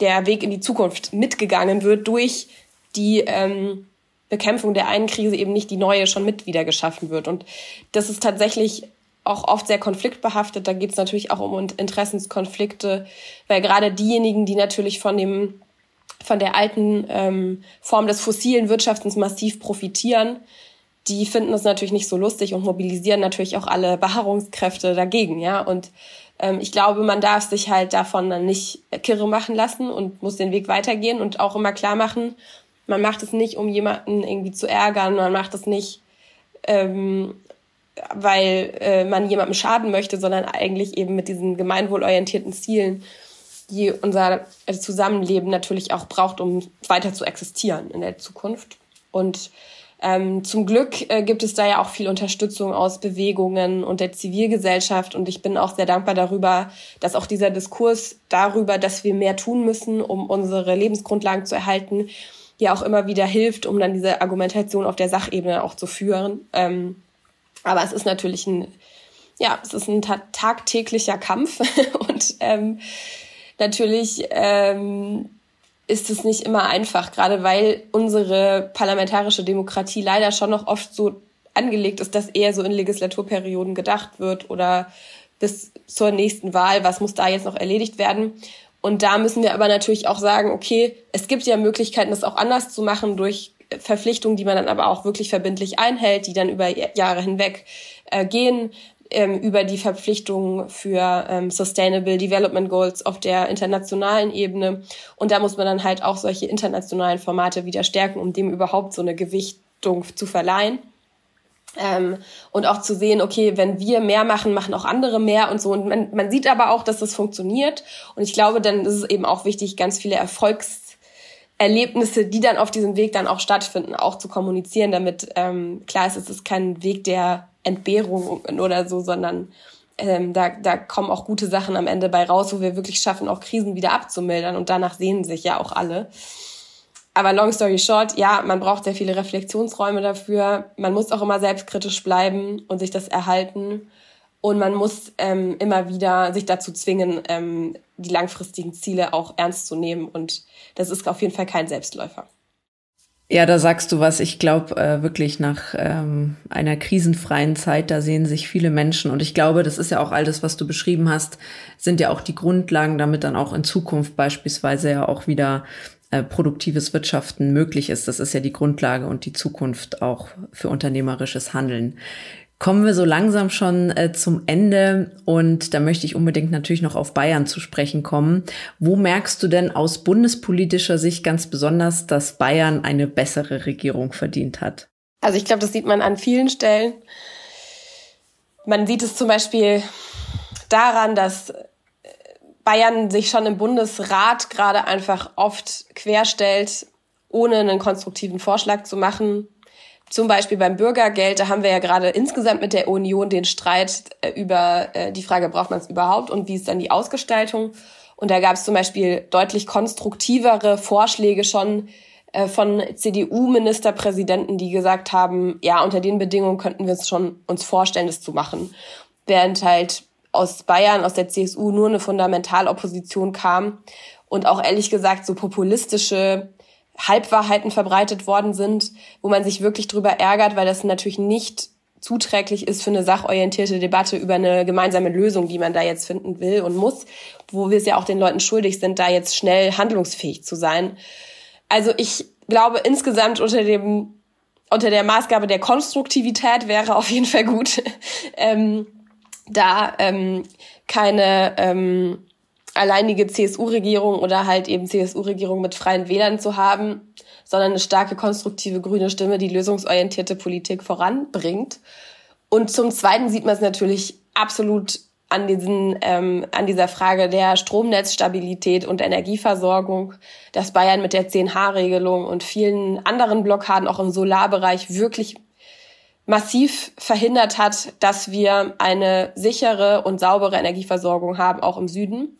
der Weg in die Zukunft mitgegangen wird durch die ähm, Bekämpfung der einen Krise eben nicht die neue schon mit wieder geschaffen wird. Und das ist tatsächlich auch oft sehr konfliktbehaftet. Da geht es natürlich auch um Interessenskonflikte, weil gerade diejenigen, die natürlich von dem von der alten ähm, Form des fossilen Wirtschaftens massiv profitieren, die finden es natürlich nicht so lustig und mobilisieren natürlich auch alle Beharrungskräfte dagegen, ja. Und ähm, ich glaube, man darf sich halt davon dann nicht kirre machen lassen und muss den Weg weitergehen und auch immer klar machen, man macht es nicht, um jemanden irgendwie zu ärgern, man macht es nicht, ähm, weil äh, man jemandem schaden möchte, sondern eigentlich eben mit diesen gemeinwohlorientierten Zielen, die unser Zusammenleben natürlich auch braucht, um weiter zu existieren in der Zukunft. Und ähm, zum Glück äh, gibt es da ja auch viel Unterstützung aus Bewegungen und der Zivilgesellschaft. Und ich bin auch sehr dankbar darüber, dass auch dieser Diskurs darüber, dass wir mehr tun müssen, um unsere Lebensgrundlagen zu erhalten, ja auch immer wieder hilft, um dann diese Argumentation auf der Sachebene auch zu führen. Ähm, aber es ist natürlich ein, ja, es ist ein ta tagtäglicher Kampf und ähm, natürlich ähm, ist es nicht immer einfach, gerade weil unsere parlamentarische Demokratie leider schon noch oft so angelegt ist, dass eher so in Legislaturperioden gedacht wird oder bis zur nächsten Wahl, was muss da jetzt noch erledigt werden. Und da müssen wir aber natürlich auch sagen, okay, es gibt ja Möglichkeiten, das auch anders zu machen durch Verpflichtungen, die man dann aber auch wirklich verbindlich einhält, die dann über Jahre hinweg äh, gehen. ähm, über die Verpflichtungen für ähm, Sustainable Development Goals auf der internationalen Ebene. Und da muss man dann halt auch solche internationalen Formate wieder stärken, um dem überhaupt so eine Gewichtung zu verleihen. Ähm, und auch zu sehen, okay, wenn wir mehr machen, machen auch andere mehr und so. Und man, man sieht aber auch, dass das funktioniert. Und ich glaube, dann ist es eben auch wichtig, ganz viele Erfolgserlebnisse, die dann auf diesem Weg dann auch stattfinden, auch zu kommunizieren, damit ähm, klar ist, es ist kein Weg der Entbehrung oder so, sondern ähm, da, da kommen auch gute Sachen am Ende bei raus, wo wir wirklich schaffen, auch Krisen wieder abzumildern. Und danach sehen sich ja auch alle. Aber long story short, ja, man braucht sehr viele Reflexionsräume dafür. Man muss auch immer selbstkritisch bleiben und sich das erhalten. Und man muss ähm, immer wieder sich dazu zwingen, ähm, die langfristigen Ziele auch ernst zu nehmen. Und das ist auf jeden Fall kein Selbstläufer. Ja, da sagst du was. Ich glaube äh, wirklich nach ähm, einer krisenfreien Zeit, da sehen sich viele Menschen. Und ich glaube, das ist ja auch all das, was du beschrieben hast, sind ja auch die Grundlagen, damit dann auch in Zukunft beispielsweise ja auch wieder äh, produktives Wirtschaften möglich ist. Das ist ja die Grundlage und die Zukunft auch für unternehmerisches Handeln. Kommen wir so langsam schon äh, zum Ende und da möchte ich unbedingt natürlich noch auf Bayern zu sprechen kommen. Wo merkst du denn aus bundespolitischer Sicht ganz besonders, dass Bayern eine bessere Regierung verdient hat? Also ich glaube, das sieht man an vielen Stellen. Man sieht es zum Beispiel daran, dass Bayern sich schon im Bundesrat gerade einfach oft querstellt, ohne einen konstruktiven Vorschlag zu machen. Zum Beispiel beim Bürgergeld, da haben wir ja gerade insgesamt mit der Union den Streit äh, über äh, die Frage, braucht man es überhaupt und wie ist dann die Ausgestaltung. Und da gab es zum Beispiel deutlich konstruktivere Vorschläge schon äh, von CDU-Ministerpräsidenten, die gesagt haben, ja, unter den Bedingungen könnten wir es schon uns vorstellen, das zu machen. Während halt aus Bayern, aus der CSU nur eine Fundamentalopposition kam und auch ehrlich gesagt so populistische Halbwahrheiten verbreitet worden sind, wo man sich wirklich drüber ärgert, weil das natürlich nicht zuträglich ist für eine sachorientierte Debatte über eine gemeinsame Lösung, die man da jetzt finden will und muss, wo wir es ja auch den Leuten schuldig sind, da jetzt schnell handlungsfähig zu sein. Also ich glaube insgesamt unter dem unter der Maßgabe der Konstruktivität wäre auf jeden Fall gut. ähm, da ähm, keine ähm, alleinige CSU-Regierung oder halt eben CSU-Regierung mit freien Wählern zu haben, sondern eine starke, konstruktive grüne Stimme, die lösungsorientierte Politik voranbringt. Und zum Zweiten sieht man es natürlich absolut an diesen ähm, an dieser Frage der Stromnetzstabilität und Energieversorgung, dass Bayern mit der 10H-Regelung und vielen anderen Blockaden auch im Solarbereich wirklich massiv verhindert hat, dass wir eine sichere und saubere Energieversorgung haben, auch im Süden.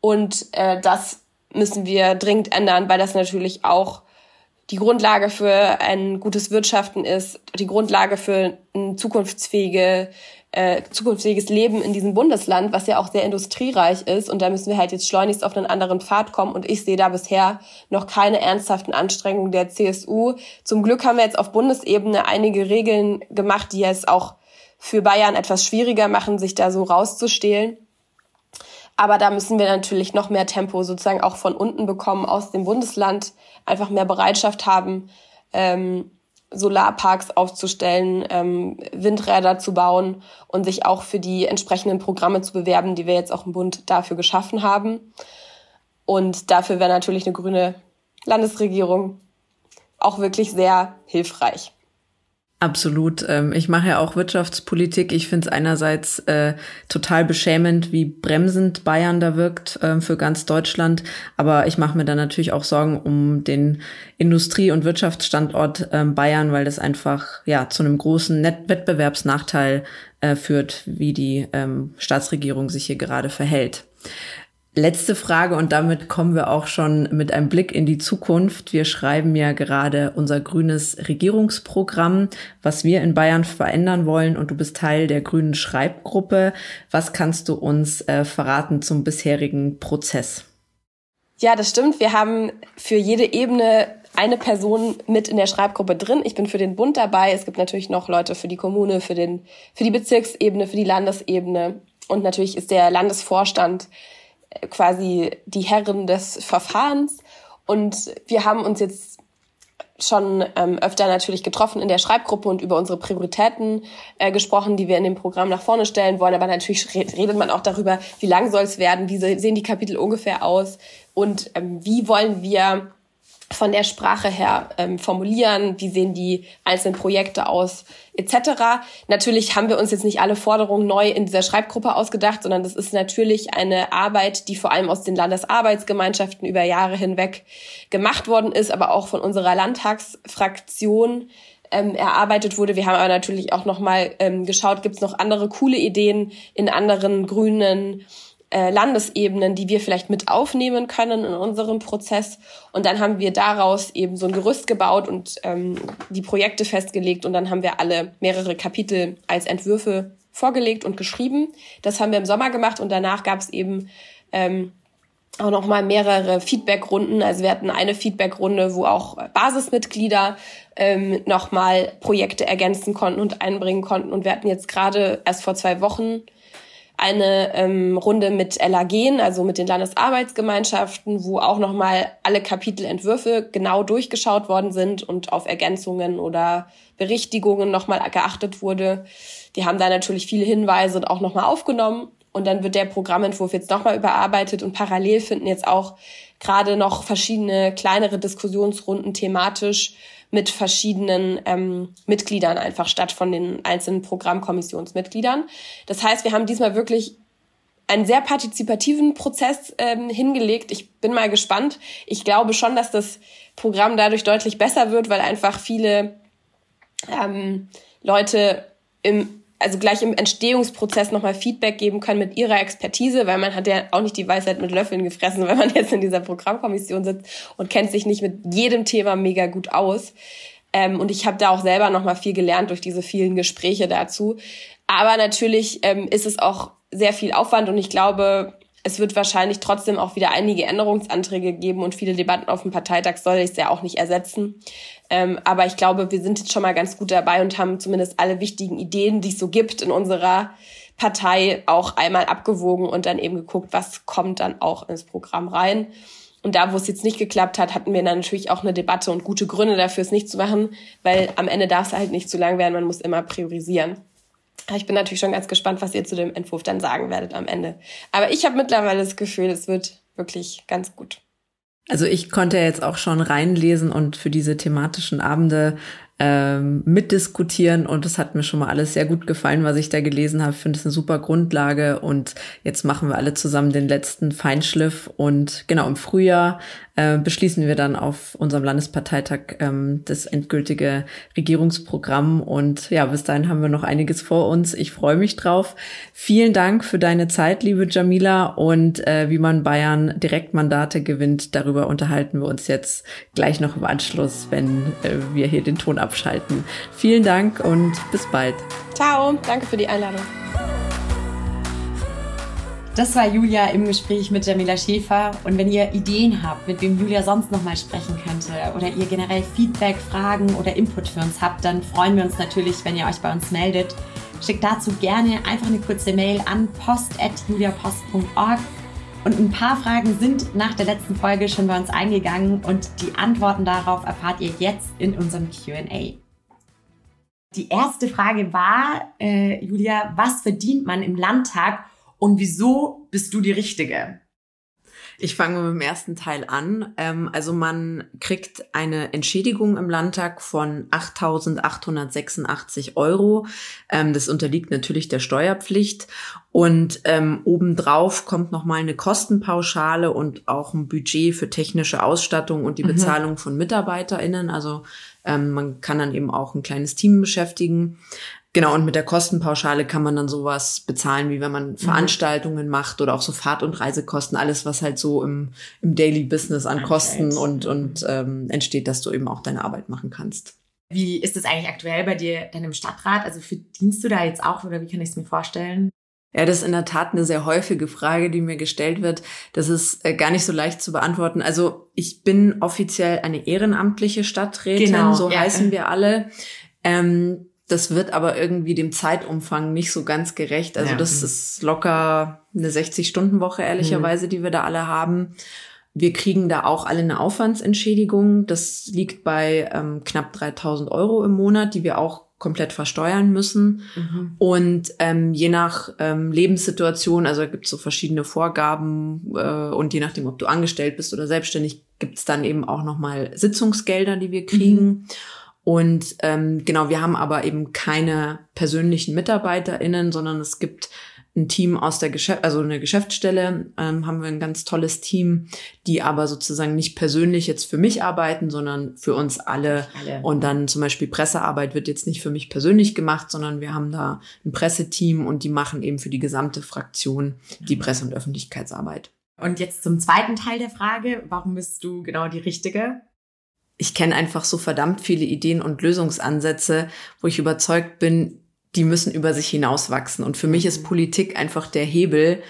Und äh, das müssen wir dringend ändern, weil das natürlich auch die Grundlage für ein gutes Wirtschaften ist, die Grundlage für eine zukunftsfähige äh, zukunftsfähiges Leben in diesem Bundesland, was ja auch sehr industriereich ist. Und da müssen wir halt jetzt schleunigst auf einen anderen Pfad kommen. Und ich sehe da bisher noch keine ernsthaften Anstrengungen der CSU. Zum Glück haben wir jetzt auf Bundesebene einige Regeln gemacht, die es auch für Bayern etwas schwieriger machen, sich da so rauszustehlen. Aber da müssen wir natürlich noch mehr Tempo sozusagen auch von unten bekommen aus dem Bundesland, einfach mehr Bereitschaft haben, ähm, Solarparks aufzustellen, ähm, Windräder zu bauen und sich auch für die entsprechenden Programme zu bewerben, die wir jetzt auch im Bund dafür geschaffen haben. Und dafür wäre natürlich eine grüne Landesregierung auch wirklich sehr hilfreich. Absolut. Ähm, ich mache ja auch Wirtschaftspolitik. Ich finde es einerseits äh, total beschämend, wie bremsend Bayern da wirkt äh, für ganz Deutschland. Aber ich mache mir dann natürlich auch Sorgen um den Industrie- und Wirtschaftsstandort äh, Bayern, weil das einfach ja zu einem großen Net Wettbewerbsnachteil äh, führt, wie die ähm, Staatsregierung sich hier gerade verhält. Letzte Frage und damit kommen wir auch schon mit einem Blick in die Zukunft. Wir schreiben ja gerade unser grünes Regierungsprogramm, was wir in Bayern verändern wollen und du bist Teil der grünen Schreibgruppe. Was kannst du uns äh, verraten zum bisherigen Prozess? Ja, das stimmt. Wir haben für jede Ebene eine Person mit in der Schreibgruppe drin. Ich bin für den Bund dabei. Es gibt natürlich noch Leute für die Kommune, für den, für die Bezirksebene, für die Landesebene. Und natürlich ist der Landesvorstand quasi die Herren des Verfahrens. Und wir haben uns jetzt schon ähm, öfter natürlich getroffen in der Schreibgruppe und über unsere Prioritäten äh, gesprochen, die wir in dem Programm nach vorne stellen wollen. Aber natürlich redet man auch darüber, wie lang soll es werden, wie sehen die Kapitel ungefähr aus und ähm, wie wollen wir von der Sprache her ähm, formulieren, wie sehen die einzelnen Projekte aus, etc. Natürlich haben wir uns jetzt nicht alle Forderungen neu in dieser Schreibgruppe ausgedacht, sondern das ist natürlich eine Arbeit, die vor allem aus den Landesarbeitsgemeinschaften über Jahre hinweg gemacht worden ist, aber auch von unserer Landtagsfraktion ähm, erarbeitet wurde. Wir haben aber natürlich auch noch mal ähm, geschaut, gibt es noch andere coole Ideen in anderen grünen äh, Landesebenen, die wir vielleicht mit aufnehmen können in unserem Prozess. Und dann haben wir daraus eben so ein Gerüst gebaut und ähm, die Projekte festgelegt. Und dann haben wir alle mehrere Kapitel als Entwürfe vorgelegt und geschrieben. Das haben wir im Sommer gemacht und danach gab es eben ähm, auch noch mal mehrere Feedbackrunden. Also wir hatten eine Feedbackrunde, wo auch Basismitglieder ähm, noch mal Projekte ergänzen konnten und einbringen konnten. Und wir hatten jetzt gerade erst vor zwei Wochen eine ähm, Runde mit LAG, also mit den Landesarbeitsgemeinschaften, wo auch nochmal alle Kapitelentwürfe genau durchgeschaut worden sind und auf Ergänzungen oder Berichtigungen nochmal geachtet wurde. Die haben da natürlich viele Hinweise auch nochmal aufgenommen. Und dann wird der Programmentwurf jetzt nochmal überarbeitet und parallel finden jetzt auch gerade noch verschiedene kleinere Diskussionsrunden thematisch mit verschiedenen ähm, Mitgliedern einfach statt von den einzelnen Programmkommissionsmitgliedern. Das heißt, wir haben diesmal wirklich einen sehr partizipativen Prozess ähm, hingelegt. Ich bin mal gespannt. Ich glaube schon, dass das Programm dadurch deutlich besser wird, weil einfach viele ähm, Leute im also gleich im Entstehungsprozess nochmal Feedback geben können mit ihrer Expertise, weil man hat ja auch nicht die Weisheit mit Löffeln gefressen, wenn man jetzt in dieser Programmkommission sitzt und kennt sich nicht mit jedem Thema mega gut aus. Ähm, und ich habe da auch selber nochmal viel gelernt durch diese vielen Gespräche dazu. Aber natürlich ähm, ist es auch sehr viel Aufwand und ich glaube, es wird wahrscheinlich trotzdem auch wieder einige Änderungsanträge geben und viele Debatten auf dem Parteitag soll ich es ja auch nicht ersetzen. Ähm, aber ich glaube, wir sind jetzt schon mal ganz gut dabei und haben zumindest alle wichtigen Ideen, die es so gibt in unserer Partei, auch einmal abgewogen und dann eben geguckt, was kommt dann auch ins Programm rein. Und da, wo es jetzt nicht geklappt hat, hatten wir dann natürlich auch eine Debatte und gute Gründe dafür, es nicht zu machen, weil am Ende darf es halt nicht zu lang werden, man muss immer priorisieren. Ich bin natürlich schon ganz gespannt, was ihr zu dem Entwurf dann sagen werdet am Ende. Aber ich habe mittlerweile das Gefühl, es wird wirklich ganz gut. Also ich konnte jetzt auch schon reinlesen und für diese thematischen Abende ähm, mitdiskutieren und es hat mir schon mal alles sehr gut gefallen, was ich da gelesen habe. Ich finde es eine super Grundlage und jetzt machen wir alle zusammen den letzten Feinschliff und genau im Frühjahr äh, beschließen wir dann auf unserem Landesparteitag ähm, das endgültige Regierungsprogramm und ja, bis dahin haben wir noch einiges vor uns. Ich freue mich drauf. Vielen Dank für deine Zeit, liebe Jamila und äh, wie man Bayern Direktmandate gewinnt, darüber unterhalten wir uns jetzt gleich noch im Anschluss, wenn äh, wir hier den Ton ab abschalten. Vielen Dank und bis bald. Ciao, danke für die Einladung. Das war Julia im Gespräch mit Jamila Schäfer. Und wenn ihr Ideen habt, mit wem Julia sonst noch mal sprechen könnte oder ihr generell Feedback, Fragen oder Input für uns habt, dann freuen wir uns natürlich, wenn ihr euch bei uns meldet. Schickt dazu gerne einfach eine kurze Mail an post.juliapost.org und ein paar Fragen sind nach der letzten Folge schon bei uns eingegangen und die Antworten darauf erfahrt ihr jetzt in unserem QA. Die erste Frage war, äh, Julia, was verdient man im Landtag und wieso bist du die Richtige? Ich fange mit dem ersten Teil an. Ähm, also man kriegt eine Entschädigung im Landtag von 8.886 Euro. Ähm, das unterliegt natürlich der Steuerpflicht. Und ähm, obendrauf kommt nochmal eine Kostenpauschale und auch ein Budget für technische Ausstattung und die mhm. Bezahlung von MitarbeiterInnen. Also ähm, man kann dann eben auch ein kleines Team beschäftigen. Genau, und mit der Kostenpauschale kann man dann sowas bezahlen, wie wenn man mhm. Veranstaltungen macht oder auch so Fahrt- und Reisekosten, alles, was halt so im, im Daily Business an Kosten und, und ähm, entsteht, dass du eben auch deine Arbeit machen kannst. Wie ist es eigentlich aktuell bei dir dann im Stadtrat? Also verdienst du da jetzt auch oder wie kann ich es mir vorstellen? Ja, das ist in der Tat eine sehr häufige Frage, die mir gestellt wird. Das ist äh, gar nicht so leicht zu beantworten. Also ich bin offiziell eine ehrenamtliche Stadträtin, genau, so ja. heißen wir alle. Ähm, das wird aber irgendwie dem Zeitumfang nicht so ganz gerecht. Also ja. das ist locker eine 60-Stunden-Woche, ehrlicherweise, mhm. die wir da alle haben. Wir kriegen da auch alle eine Aufwandsentschädigung. Das liegt bei ähm, knapp 3000 Euro im Monat, die wir auch komplett versteuern müssen. Mhm. Und ähm, je nach ähm, Lebenssituation, also gibt es so verschiedene Vorgaben äh, und je nachdem, ob du angestellt bist oder selbstständig, gibt es dann eben auch nochmal Sitzungsgelder, die wir kriegen. Mhm. Und ähm, genau, wir haben aber eben keine persönlichen MitarbeiterInnen, sondern es gibt ein Team aus der Geschäft, also eine Geschäftsstelle, ähm, haben wir ein ganz tolles Team, die aber sozusagen nicht persönlich jetzt für mich arbeiten, sondern für uns alle. alle. Und dann zum Beispiel Pressearbeit wird jetzt nicht für mich persönlich gemacht, sondern wir haben da ein Presseteam und die machen eben für die gesamte Fraktion die Presse- und Öffentlichkeitsarbeit. Und jetzt zum zweiten Teil der Frage, warum bist du genau die Richtige? Ich kenne einfach so verdammt viele Ideen und Lösungsansätze, wo ich überzeugt bin, die müssen über sich hinauswachsen. Und für mich ist. Politik einfach der Hebel,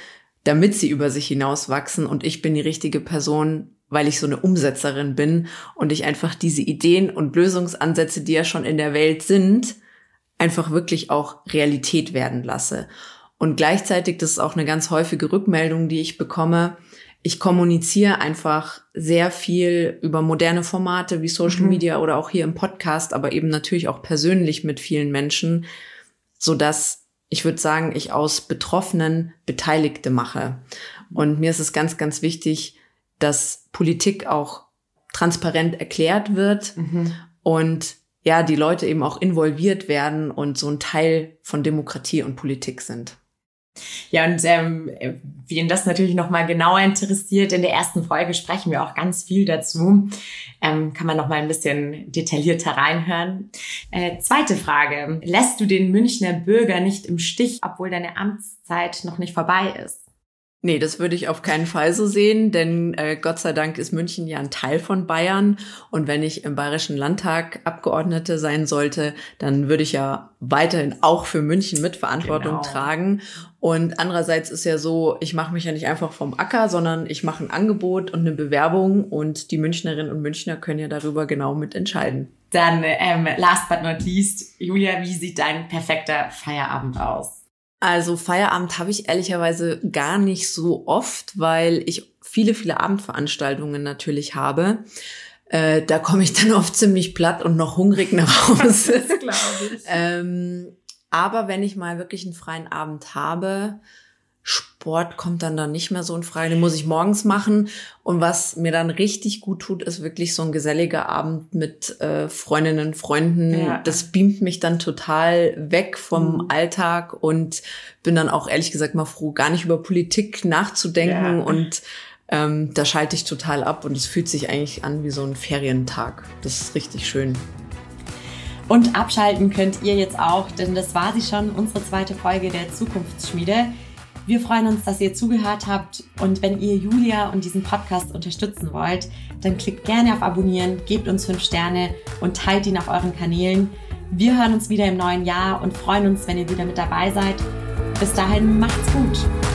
damit sie über sich hinauswachsen. Und ich bin die richtige Person, weil ich so eine Umsetzerin bin und ich einfach diese Ideen und Lösungsansätze, die ja schon in der Welt sind, einfach wirklich auch Realität werden lasse. Und gleichzeitig, das ist auch eine ganz häufige Rückmeldung, die ich bekomme, ich kommuniziere einfach sehr viel über moderne Formate wie Social mhm. Media oder auch hier im Podcast, aber eben natürlich auch persönlich mit vielen Menschen, so dass ich würde sagen, ich aus Betroffenen Beteiligte mache. Und mir ist es ganz, ganz wichtig, dass Politik auch transparent erklärt wird mhm. und ja, die Leute eben auch involviert werden und so ein Teil von Demokratie und Politik sind. Ja, und ähm, wen das natürlich nochmal genauer interessiert, in der ersten Folge sprechen wir auch ganz viel dazu. Ähm, kann man nochmal ein bisschen detaillierter reinhören. Äh, zweite Frage. Lässt du den Münchner Bürger nicht im Stich, obwohl deine Amtszeit noch nicht vorbei ist? Nee, das würde ich auf keinen Fall so sehen, denn äh, Gott sei Dank ist München ja ein Teil von Bayern. Und wenn ich im Bayerischen Landtag Abgeordnete sein sollte, dann würde ich ja weiterhin auch für München mit Verantwortung genau. tragen. Und andererseits ist ja so, ich mache mich ja nicht einfach vom Acker, sondern ich mache ein Angebot und eine Bewerbung und die Münchnerinnen und Münchner können ja darüber genau mitentscheiden. Dann ähm, last but not least, Julia, wie sieht dein perfekter Feierabend aus? Also Feierabend habe ich ehrlicherweise gar nicht so oft, weil ich viele, viele Abendveranstaltungen natürlich habe. Äh, da komme ich dann oft ziemlich platt und noch hungrig nach Hause. das glaube ich. ähm, aber wenn ich mal wirklich einen freien Abend habe, Sport kommt dann da nicht mehr so in Frage. Den muss ich morgens machen. Und was mir dann richtig gut tut, ist wirklich so ein geselliger Abend mit äh, Freundinnen, Freunden. Ja. Das beamt mich dann total weg vom mhm. Alltag und bin dann auch ehrlich gesagt mal froh, gar nicht über Politik nachzudenken. Ja. Und ähm, da schalte ich total ab und es fühlt sich eigentlich an wie so ein Ferientag. Das ist richtig schön. Und abschalten könnt ihr jetzt auch, denn das war sie schon, unsere zweite Folge der Zukunftsschmiede. Wir freuen uns, dass ihr zugehört habt und wenn ihr Julia und diesen Podcast unterstützen wollt, dann klickt gerne auf Abonnieren, gebt uns fünf Sterne und teilt ihn auf euren Kanälen. Wir hören uns wieder im neuen Jahr und freuen uns, wenn ihr wieder mit dabei seid. Bis dahin macht's gut.